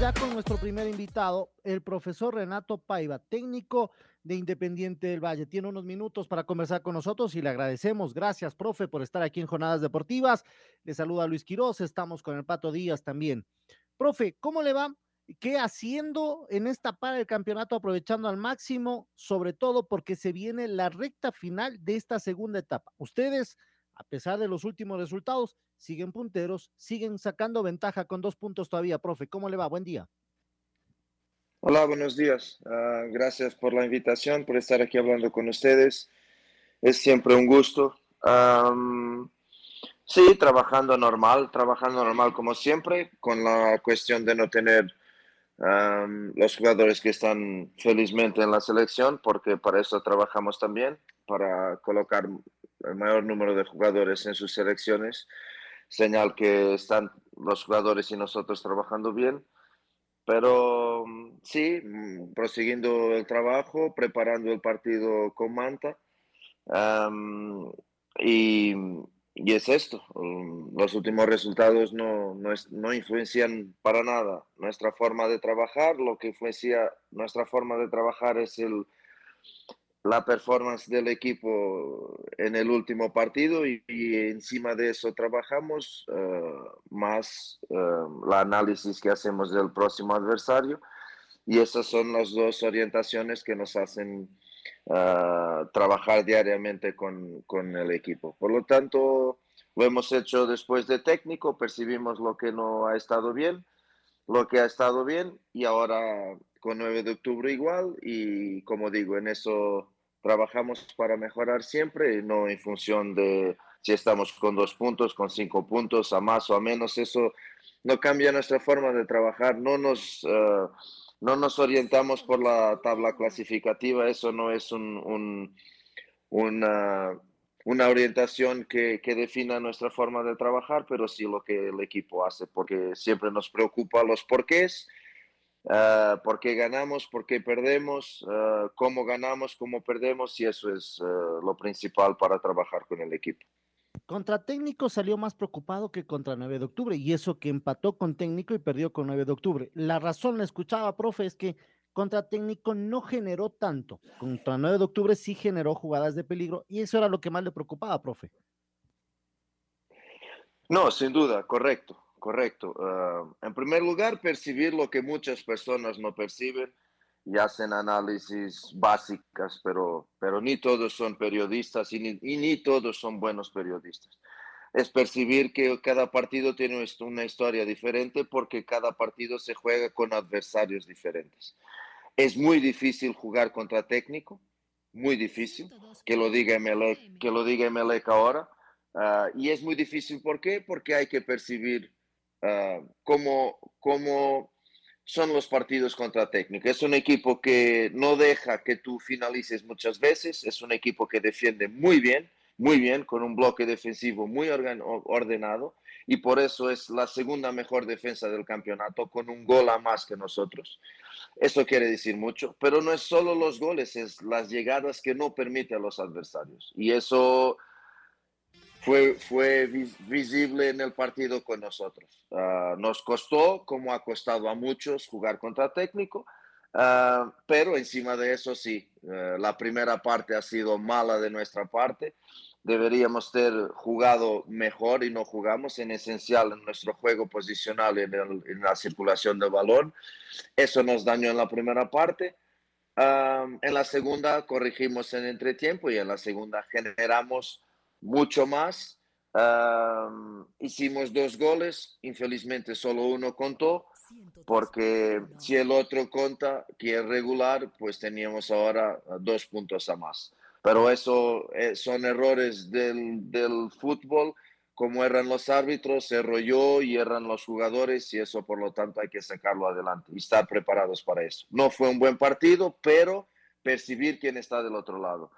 Ya con nuestro primer invitado, el profesor Renato Paiva, técnico de Independiente del Valle. Tiene unos minutos para conversar con nosotros y le agradecemos. Gracias, profe, por estar aquí en Jornadas Deportivas. Le saluda Luis Quiroz, estamos con el Pato Díaz también. Profe, ¿cómo le va? ¿Qué haciendo en esta para del campeonato, aprovechando al máximo, sobre todo porque se viene la recta final de esta segunda etapa? Ustedes, a pesar de los últimos resultados, siguen punteros, siguen sacando ventaja con dos puntos todavía. Profe, ¿cómo le va? Buen día. Hola, buenos días. Ah, gracias por la invitación, por estar aquí hablando con ustedes. Es siempre un gusto. sí, trabajando normal, trabajando normal como siempre, con la cuestión de no tener los jugadores que están felizmente en la selección, porque para eso trabajamos también, para colocar el mayor número de jugadores en sus selecciones. Señal que están los jugadores y nosotros trabajando bien pero mm, sí, mm, prosiguiendo el trabajo, preparando el partido con Manta. y, es esto, mm, los últimos resultados no, no, no, influencian para nada nuestra forma de trabajar, lo que influencia nuestra forma de trabajar es el, la performance del equipo en el último partido y, encima de eso trabajamos eh, más uh, análisis que hacemos del próximo adversario y esas son las dos orientaciones que nos hacen eh, trabajar diariamente con, con, el equipo. Por lo tanto, lo hemos hecho después de técnico, percibimos lo que no ha estado bien, lo que ha estado bien y ahora con 9 de octubre igual y como digo, en eso trabajamos para mejorar siempre, no en función de si estamos con dos puntos, con cinco puntos, a más o a menos, eso no cambia nuestra forma de trabajar, no nos, eh, no nos orientamos por la tabla clasificativa, eso no es un, una, una, orientación que, que, defina nuestra forma de trabajar, pero sí lo que el equipo hace, porque siempre nos preocupa los porqués uh, por qué ganamos, por qué perdemos, uh, cómo ganamos, cómo perdemos, y eso es uh, lo principal para trabajar con el equipo. Contra técnico salió más preocupado que contra 9 de octubre, y eso que empató con técnico y perdió con 9 de octubre. La razón, la escuchaba, profe, es que contra técnico no generó tanto. Contra 9 de octubre sí generó jugadas de peligro, y eso era lo que más le preocupaba, profe. No, sin duda, correcto correcto. Ah, en primer lugar, percibir lo que muchas personas no perciben y hacen análisis básicas, pero, pero ni todos son periodistas y ni, y ni todos son buenos periodistas. Es percibir que cada partido tiene una historia diferente porque cada partido se juega con adversarios diferentes. Es muy difícil jugar contra técnico, muy difícil, que lo diga Melec, que lo diga Melec ahora. Uh, y es muy difícil, ¿por qué? Porque hay que percibir Ah, cómo, cómo son los partidos contra técnico. Es un equipo que no deja que tú finalices muchas veces, es un equipo que defiende muy bien, muy bien, con un bloque defensivo muy ordenado y por eso es la segunda mejor defensa del campeonato, con un gol a más que nosotros. Eso quiere decir mucho, pero no es solo los goles, es las llegadas que no permite a los adversarios. Y eso fue, fue visible en el partido con nosotros. Ah, nos costó, como ha costado a muchos, jugar contra técnico, uh, pero encima de eso sí, uh, la primera parte ha sido mala de nuestra parte. Deberíamos ter jugado mejor y no jugamos en esencial en nuestro juego posicional en, el, en la circulación del balón. Eso nos dañó en la primera parte. en la segunda corregimos en entretiempo y en la segunda generamos mucho más, hicimos dos goles, infelizmente solo uno contó, porque si el otro conta, que es regular, pues teníamos ahora dos puntos a más. Pero eso eh, son errores del, del fútbol como erran los árbitros, erro yo y erran los jugadores y eso por lo tanto hay que sacarlo adelante y estar preparados para eso. No fue un buen partido, pero percibir quién está del otro lado.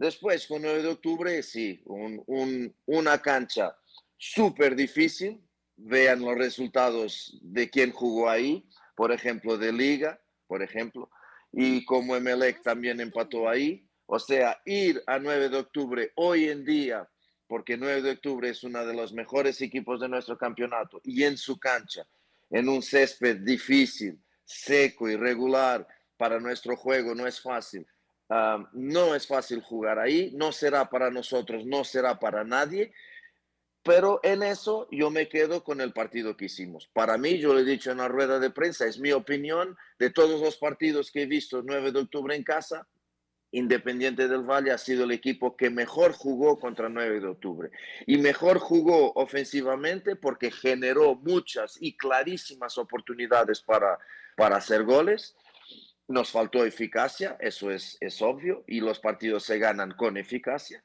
Después, con 9 de octubre, sí, un, una cancha súper difícil. Vean los resultados de quién jugó ahí, por ejemplo, de liga, por ejemplo, y como Emelec también empató ahí. O sea, ir a 9 de octubre hoy en día porque 9 de octubre es uno de los mejores equipos de nuestro campeonato y en su cancha, en un césped difícil, seco, irregular, para nuestro juego no es fácil. No es fácil jugar ahí, no será para nosotros, no será para nadie, pero en eso yo me quedo con el partido que hicimos. Para mí, yo lo he dicho en la rueda de prensa, es mi opinión, de todos los partidos que he visto 9 de octubre en casa, Independiente del Valle ha sido el equipo que mejor jugó contra 9 de octubre y mejor jugó ofensivamente porque generó muchas y clarísimas oportunidades para, para hacer goles. Nos faltó eficacia, eso es, es obvio, y los partidos se ganan con eficacia,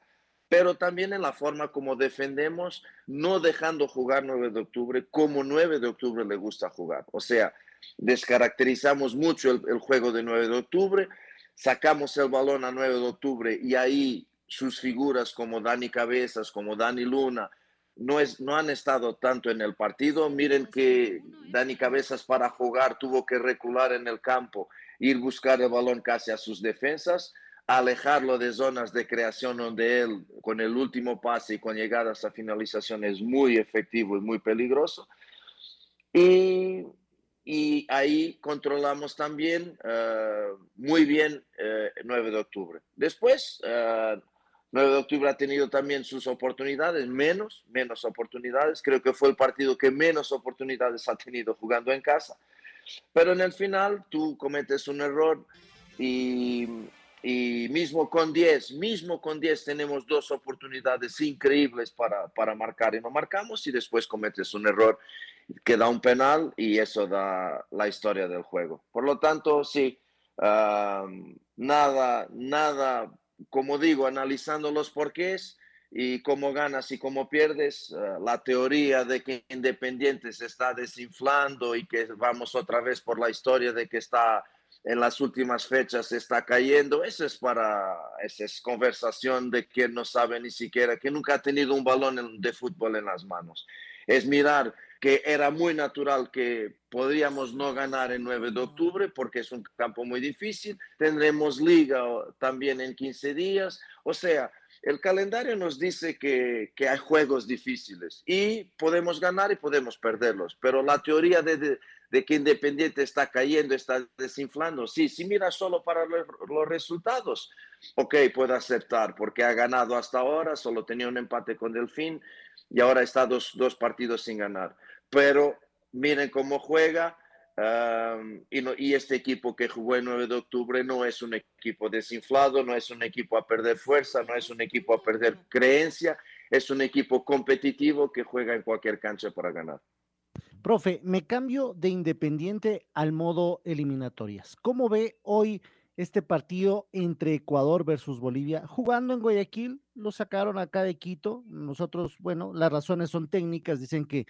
pero también en la forma como defendemos, no dejando jugar 9 de octubre como 9 de octubre le gusta jugar. O sea, descaracterizamos mucho el, juego de 9 de octubre, sacamos el balón a 9 de octubre y ahí sus figuras como Dani Cabezas, como Dani Luna, no, es, no han estado tanto en el partido. Miren que Dani Cabezas para jugar tuvo que recular en el campo, ir buscar el balón casi a sus defensas, alejarlo de zonas de creación donde él con el último pase y con llegadas a finalización es muy efectivo y muy peligroso. Y y ahí controlamos también eh, muy bien el eh, 9 de octubre. Después, 9 eh, de octubre ha tenido también sus oportunidades, menos, menos oportunidades. Creo que fue el partido que menos oportunidades ha tenido jugando en casa. Pero en el final tú cometes un error y, y mismo con 10, mismo con 10 tenemos dos oportunidades increíbles para, para marcar y no marcamos y después cometes un error que da un penal y eso da la historia del juego. Por lo tanto, sí, nada, nada, como digo, analizando los porqués y cómo ganas y cómo pierdes, ah, la teoría de que Independiente se está desinflando y que vamos otra vez por la historia de que está en las últimas fechas está cayendo, eso es para, esa es conversación de quien no sabe ni siquiera, que nunca ha tenido un balón de fútbol en las manos. Es mirar que era muy natural que podríamos no ganar en 9 de octubre porque es un campo muy difícil. Tendremos liga también en 15 días. O sea, el calendario nos dice que, que hay juegos difíciles y podemos ganar y podemos perderlos, pero la teoría de, de, que Independiente está cayendo, está desinflando, sí, si mira solo para los, los resultados, ok, puedo aceptar porque ha ganado hasta ahora, solo tenía un empate con Delfín y ahora está dos, dos partidos sin ganar. Pero miren cómo juega. Y, no, y, este equipo que jugó el 9 de octubre no es un equipo desinflado, no es un equipo a perder fuerza, no es un equipo a perder creencia, es un equipo competitivo que juega en cualquier cancha para ganar. Profe, me cambio de independiente al modo eliminatorias. ¿Cómo ve hoy este partido entre Ecuador versus Bolivia. Jugando en Guayaquil, lo sacaron acá de Quito. Nosotros, bueno, las razones son técnicas, dicen que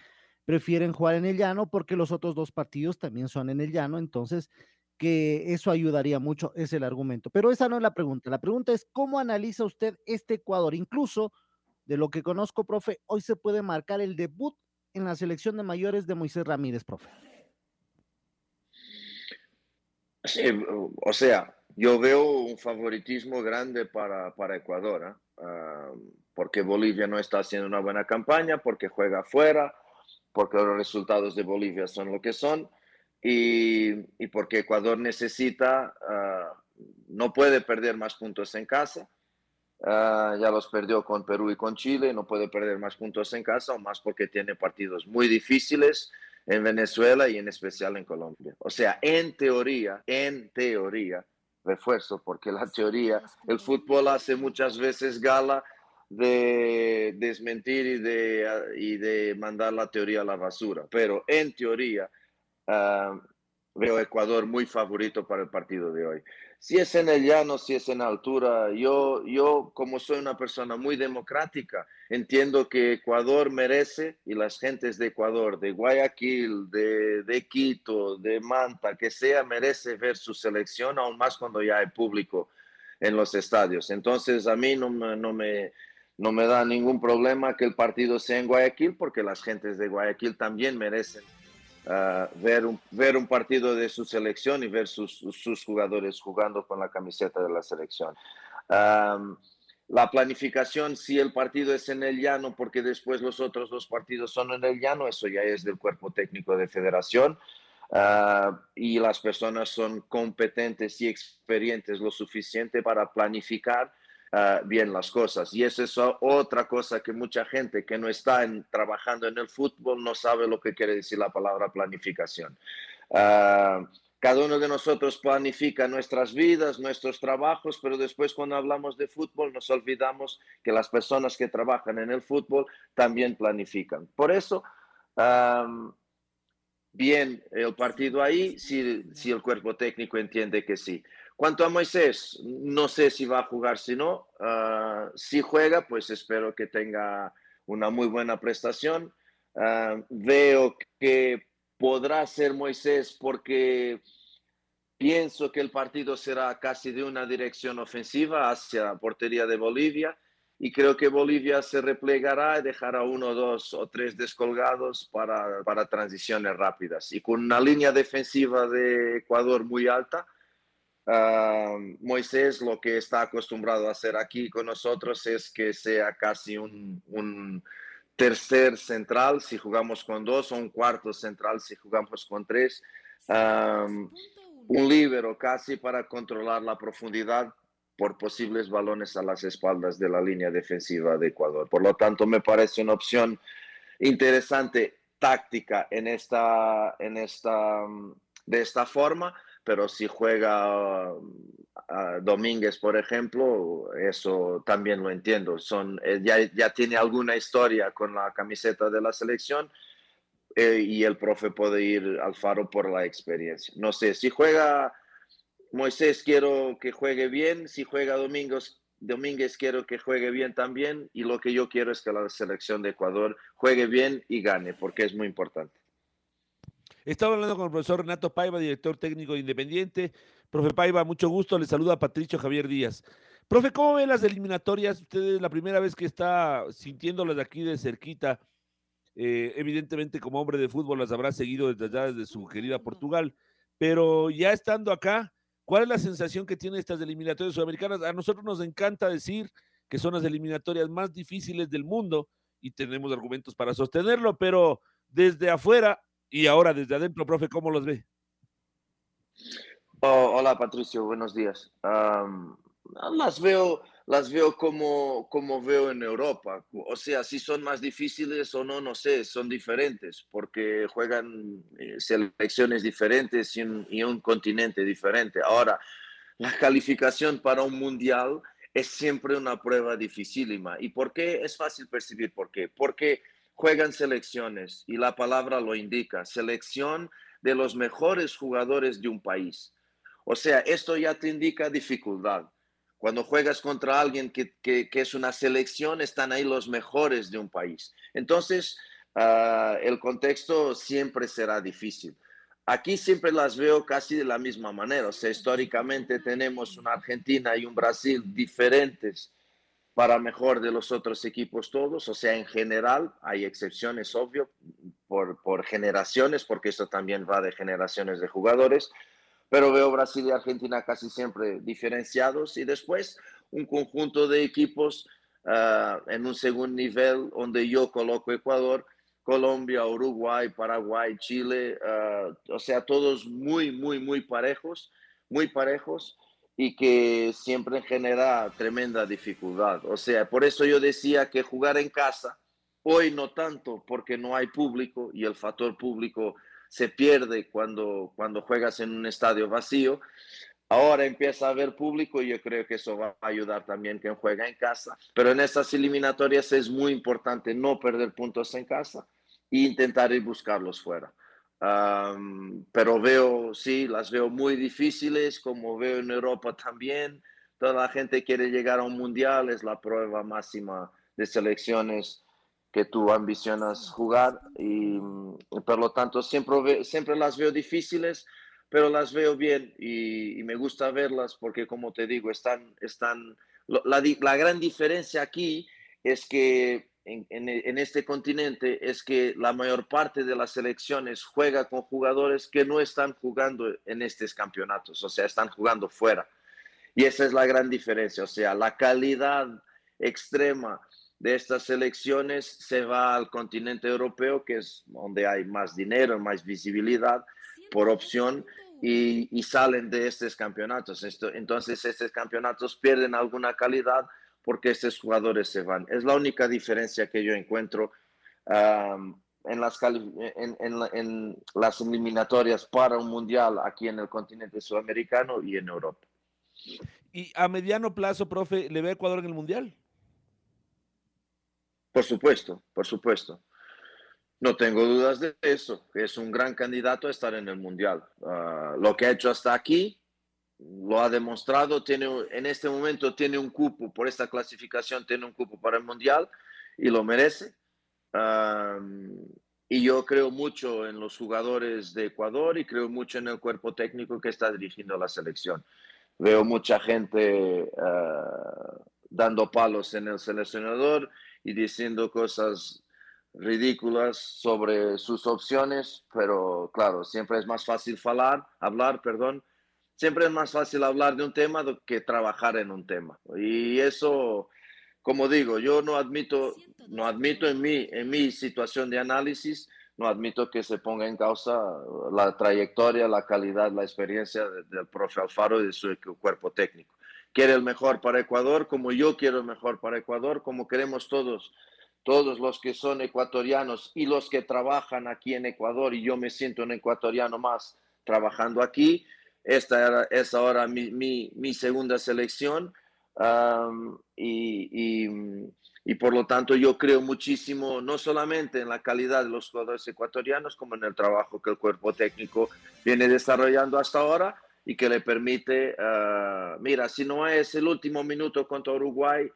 prefieren jugar en el llano porque los otros dos partidos también son en el llano, entonces que eso ayudaría mucho, es el argumento. Pero esa no es la pregunta. La pregunta es, ¿cómo analiza usted este Ecuador? Incluso, de lo que conozco, profe, hoy se puede marcar el debut en la selección de mayores de Moisés Ramírez, profe. Sí, o sea, yo veo un favoritismo grande para, para Ecuador, ¿eh? porque Bolivia no está haciendo una buena campaña, porque juega afuera, porque los resultados de Bolivia son lo que son y, y porque Ecuador necesita, uh, no puede perder más puntos en casa. Uh, ya los perdió con Perú y con Chile, no puede perder más puntos en casa, o más porque tiene partidos muy difíciles en Venezuela y en especial en Colombia. O sea, en teoría, en teoría, refuerzo, porque la teoría, el fútbol hace muchas veces gala de desmentir y de, y de mandar la teoría a la basura. Pero en teoría, uh, veo Ecuador muy favorito para el partido de hoy. Si es en el llano, si es en altura, yo, yo como soy una persona muy democrática, entiendo que Ecuador merece y las gentes de Ecuador, de Guayaquil, de, de Quito, de Manta, que sea, merece ver su selección, aún más cuando ya hay público en los estadios. Entonces, a mí no, no me, no me da ningún problema que el partido sea en Guayaquil, porque las gentes de Guayaquil también merecen uh, ver, un, ver un partido de su selección y ver sus, sus jugadores jugando con la camiseta de la selección. La planificación, si el partido es en el llano, porque después los otros dos partidos son en el llano, eso ya es del cuerpo técnico de federación. Uh, y las personas son competentes y experientes lo suficiente para planificar uh, bien las cosas. Y esa es otra cosa que mucha gente que no está en, trabajando en el fútbol no sabe lo que quiere decir la palabra planificación. Uh, cada uno de nosotros planifica nuestras vidas, nuestros trabajos, pero después cuando hablamos de fútbol nos olvidamos que las personas que trabajan en el fútbol también planifican. Por eso, um, bien el partido ahí, si, si el cuerpo técnico entiende que sí. Cuanto a Moisés, no sé si va a jugar, si no, uh, si juega, pues espero que tenga una muy buena prestación. Uh, veo que podrá ser Moisés porque pienso que el partido será casi de una dirección ofensiva hacia la portería de Bolivia y creo que Bolivia se replegará y dejará uno, dos o tres descolgados para, para transiciones rápidas. Y con una línea defensiva de Ecuador muy alta, Moisés lo que está acostumbrado a hacer aquí con nosotros es que sea casi un, tercer central si jugamos con dos o un cuarto central si jugamos con tres. Un líbero casi para controlar la profundidad por posibles balones a las espaldas de la línea defensiva de Ecuador. Por lo tanto, me parece una opción interesante táctica en esta, en esta, de esta forma pero si juega uh, Domínguez, por ejemplo, eso también lo entiendo. Son, eh, ya, ya, tiene alguna historia con la camiseta de la selección eh, y el profe puede ir al faro por la experiencia. No sé, si juega Moisés, quiero que juegue bien. Si juega Domínguez, Domínguez, quiero que juegue bien también. Y lo que yo quiero es que la selección de Ecuador juegue bien y gane, porque es muy importante. Estaba hablando con el profesor Renato Paiva, director técnico de Independiente. Profe Paiva, mucho gusto. Le saluda a Patricio Javier Díaz. Profe, ¿cómo ven las eliminatorias? Usted es la primera vez que está sintiéndolas aquí de cerquita. Eh, evidentemente, como hombre de fútbol, las habrá seguido desde allá, desde su querida Portugal. Pero ya estando acá, ¿cuál es la sensación que tiene estas eliminatorias sudamericanas? A nosotros nos encanta decir que son las eliminatorias más difíciles del mundo y tenemos argumentos para sostenerlo, pero desde afuera y ahora desde adentro, profe, ¿cómo los ve? Oh, hola Patricio, buenos días. Um, las veo, las veo como, como veo en Europa. O sea, si son más difíciles o no, no sé, son diferentes porque juegan eh, selecciones diferentes y un, y un continente diferente. Ahora, la calificación para un mundial es siempre una prueba dificilísima. ¿Y por qué? Es fácil percibir por qué. Porque juegan selecciones y la palabra lo indica, selección de los mejores jugadores de un país. O sea, esto ya te indica dificultad. Cuando juegas contra alguien que, que, es una selección, están ahí los mejores de un país. Entonces, uh, el contexto siempre será difícil. Aquí siempre las veo casi de la misma manera. O sea, históricamente tenemos una Argentina y un Brasil diferentes para mejor de los otros equipos todos, o sea, en general hay excepciones, obvio, por, por generaciones, porque esto también va de generaciones de jugadores, pero veo Brasil y Argentina casi siempre diferenciados y después un conjunto de equipos uh, en un segundo nivel donde yo coloco Ecuador, Colombia, Uruguay, Paraguay, Chile, uh, o sea, todos muy, muy, muy parejos, muy parejos y que siempre genera tremenda dificultad. O sea, por eso yo decía que jugar en casa, hoy no tanto porque no hay público y el factor público se pierde cuando, cuando juegas en un estadio vacío, Ahora empieza a haber público y yo creo que eso va a ayudar también quien juega en casa. Pero en estas eliminatorias es muy importante no perder puntos en casa e intentar ir buscarlos fuera. Pero veo, sí, las veo muy difíciles, como veo en Europa también. Toda la gente quiere llegar a un mundial, es la prueba máxima de selecciones que tú ambicionas jugar y, por lo tanto siempre, siempre las veo difíciles, pero las veo bien y, me gusta verlas porque como te digo, están, están, la, la gran diferencia aquí es que en, este continente es que la mayor parte de las selecciones juega con jugadores que no están jugando en estos campeonatos, o sea, están jugando fuera. Y esa es la gran diferencia, o sea, la calidad extrema de estas selecciones se va al continente europeo, que es donde hay más dinero, más visibilidad por opción, y, salen de estos campeonatos. entonces, estos campeonatos pierden alguna calidad porque estos jugadores se van. Es la única diferencia que yo encuentro en, las en las eliminatorias para un mundial aquí en el continente sudamericano y en Europa. Y a mediano plazo, profe, ¿le ve a Ecuador en el mundial? Por supuesto, por supuesto. No tengo dudas de eso. Es un gran candidato a estar en el Mundial. Ah, lo que ha hecho hasta aquí lo ha demostrado. Tiene, en este momento tiene un cupo, por esta clasificación tiene un cupo para el Mundial y lo merece. y yo creo mucho en los jugadores de Ecuador y creo mucho en el cuerpo técnico que está dirigiendo la selección. Veo mucha gente ah, dando palos en el seleccionador y diciendo cosas ridículas sobre sus opciones, pero claro, siempre es más fácil hablar, hablar, perdón, siempre es más fácil hablar de un tema que trabajar en un tema. Y eso, como digo, yo no admito, no admito en mí, en mi situación de análisis, no admito que se ponga en causa la trayectoria, la calidad, la experiencia del profe Alfaro y de su cuerpo técnico quiere el mejor para Ecuador, como yo quiero el mejor para Ecuador, como queremos todos, todos los que son ecuatorianos y los que trabajan aquí en Ecuador, y yo me siento un ecuatoriano más trabajando aquí. Esta era, es ahora mi, mi, mi segunda selección y, y, y, por lo tanto yo creo muchísimo, no solamente en la calidad de los jugadores ecuatorianos, como en el trabajo que el cuerpo técnico viene desarrollando hasta ahora y que le permite, ah, mira, si no es el último minuto contra Uruguay,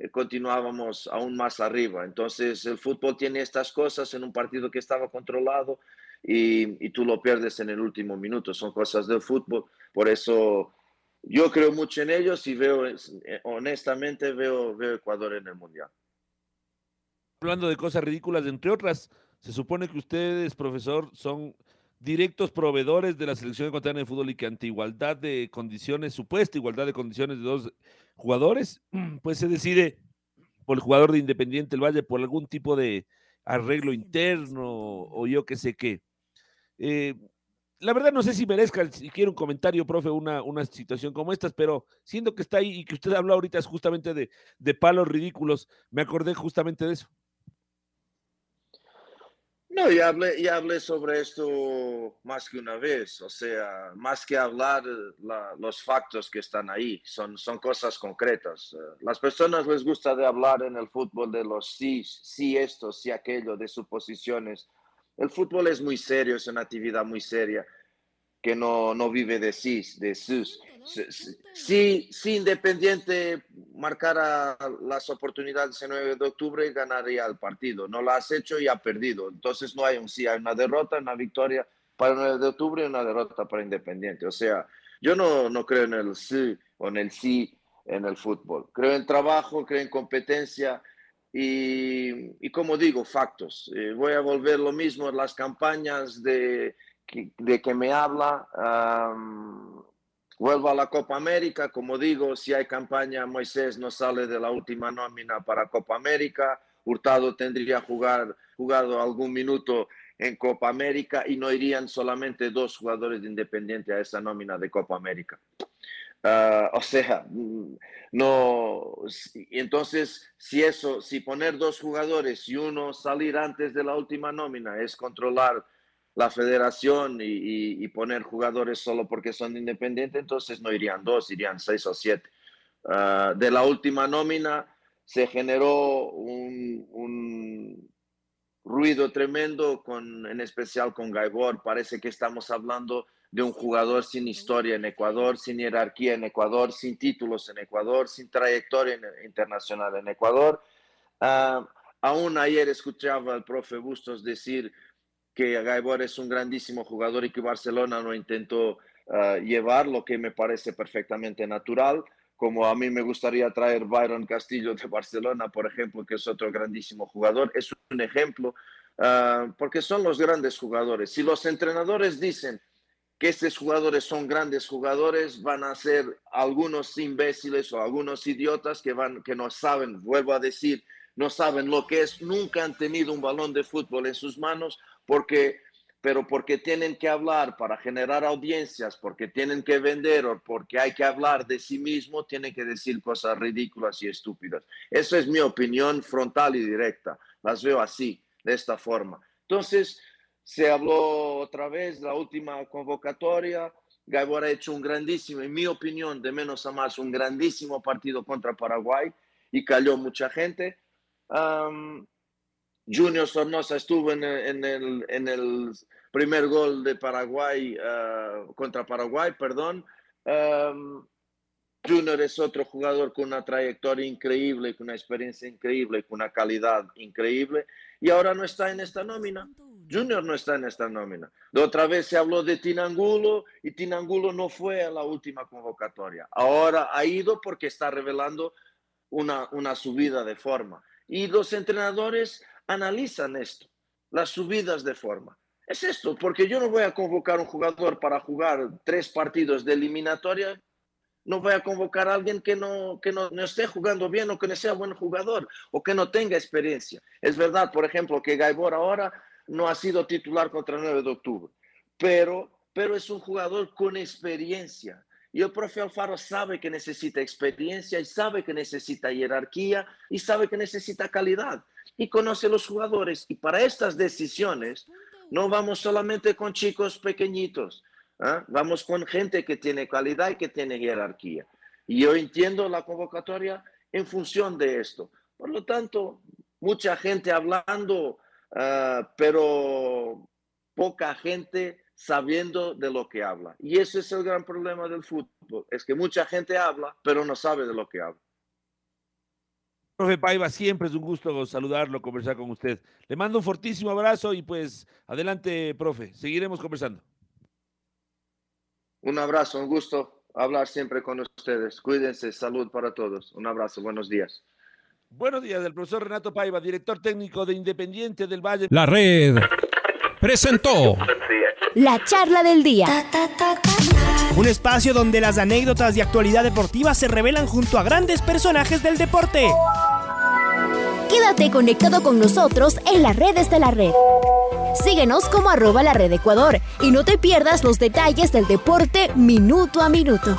eh, continuábamos aún más arriba. Entonces el fútbol tiene estas cosas en un partido que estaba controlado y, y, tú lo pierdes en el último minuto. Son cosas del fútbol. Por eso yo creo mucho en ellos y veo, eh, honestamente, veo, veo Ecuador en el Mundial. Hablando de cosas ridículas, entre otras, se supone que ustedes, profesor, son directos proveedores de la selección ecuatoriana de fútbol y que ante igualdad de condiciones, supuesta igualdad de condiciones de dos jugadores, pues se decide por el jugador de Independiente el Valle por algún tipo de arreglo interno o yo qué sé qué. Eh, la verdad no sé si merezca siquiera un comentario, profe, una, una situación como esta, pero siendo que está ahí y que usted habló ahorita justamente de, de palos ridículos, me acordé justamente de eso. No, ya hablé, ya hablé sobre esto más que una vez, o sea, más que hablar los factos que están ahí, son, son cosas concretas. Eh, las personas les gusta de hablar en el fútbol de los sí, sí esto, sí aquello, de suposiciones. El fútbol es muy serio, es una actividad muy seria que no, no vive de sí, de sus. Si, si Independiente marcara las oportunidades el 9 de octubre, ganaría el partido. No lo has hecho y ha perdido. Entonces no hay un sí, hay una derrota, una victoria para el 9 de octubre y una derrota para Independiente. O sea, yo no, no creo en el sí o en el sí en el fútbol. Creo en trabajo, creo en competencia y, y como digo, factos. Eh, voy a volver lo mismo en las campañas de de que me habla. vuelvo a la Copa América, como digo, si hay campaña, Moisés no sale de la última nómina para Copa América, Hurtado tendría jugar, jugado algún minuto en Copa América y no irían solamente dos jugadores de Independiente a esa nómina de Copa América. Ah, o sea, no, entonces si eso, si poner dos jugadores y uno salir antes de la última nómina es controlar la federación y, poner jugadores solo porque son independientes, entonces no irían dos, irían seis o siete. Ah, de la última nómina se generó un, ruido tremendo, con, en especial con Gaibor. Parece que estamos hablando de un jugador sin historia en Ecuador, sin jerarquía en Ecuador, sin títulos en Ecuador, sin trayectoria internacional en Ecuador. Ah, aún ayer escuchaba al profe Bustos decir que Gaibor es un grandísimo jugador y que Barcelona no intentó uh, llevar, lo que me parece perfectamente natural, como a mí me gustaría traer Byron Castillo de Barcelona, por ejemplo, que es otro grandísimo jugador. Es un ejemplo, uh, porque son los grandes jugadores. Si los entrenadores dicen que estos jugadores son grandes jugadores, van a ser algunos imbéciles o algunos idiotas que, van, que no saben, vuelvo a decir, no saben lo que es, nunca han tenido un balón de fútbol en sus manos porque, pero porque tienen que hablar para generar audiencias, porque tienen que vender o porque hay que hablar de sí mismo, tienen que decir cosas ridículas y estúpidas. Esa es mi opinión frontal y directa. Las veo así, de esta forma. Entonces, se habló otra vez, la última convocatoria. Gaibor ha hecho un grandísimo, en mi opinión, de menos a más, un grandísimo partido contra Paraguay y cayó mucha gente. Junior Sornosa estuvo en el, primer gol de Paraguay, ah, contra Paraguay, perdón. Junior es otro jugador con una trayectoria increíble, con una experiencia increíble, con una calidad increíble, y ahora no está en esta nómina. Junior no está en esta nómina. De otra vez se habló de Tinangulo y Tinangulo no fue a la última convocatoria. Ahora ha ido porque está revelando una, una subida de forma. Y los entrenadores analizan esto, las subidas de forma. Es esto, porque yo no voy a convocar un jugador para jugar tres partidos de eliminatoria, no voy a convocar a alguien que no, que no, esté jugando bien o que no sea buen jugador o que no tenga experiencia. Es verdad, por ejemplo, que Gaibor ahora no ha sido titular contra el 9 de octubre, pero, pero es un jugador con experiencia. Y el profe Alfaro sabe que necesita experiencia y sabe que necesita jerarquía y sabe que necesita calidad y conoce los jugadores. Y para estas decisiones no vamos solamente con chicos pequeñitos, ¿ah? vamos con gente que tiene calidad y que tiene jerarquía. Y yo entiendo la convocatoria en función de esto. Por lo tanto, mucha gente hablando, ah, pero poca gente sabiendo de lo que habla. Y ese es el gran problema del fútbol, es que mucha gente habla, pero no sabe de lo que habla. Profe Paiva, siempre es un gusto saludarlo, conversar con usted. Le mando un fortísimo abrazo y pues adelante, profe, seguiremos conversando. Un abrazo, un gusto hablar siempre con ustedes. Cuídense, salud para todos. Un abrazo, buenos días. Buenos días, del profesor Renato Paiva, director técnico de Independiente del Valle. La red presentó la charla del día. Un espacio donde las anécdotas de actualidad deportiva se revelan junto a grandes personajes del deporte. Quédate conectado con nosotros en las redes de la red. Síguenos como arroba la red Ecuador y no te pierdas los detalles del deporte minuto a minuto.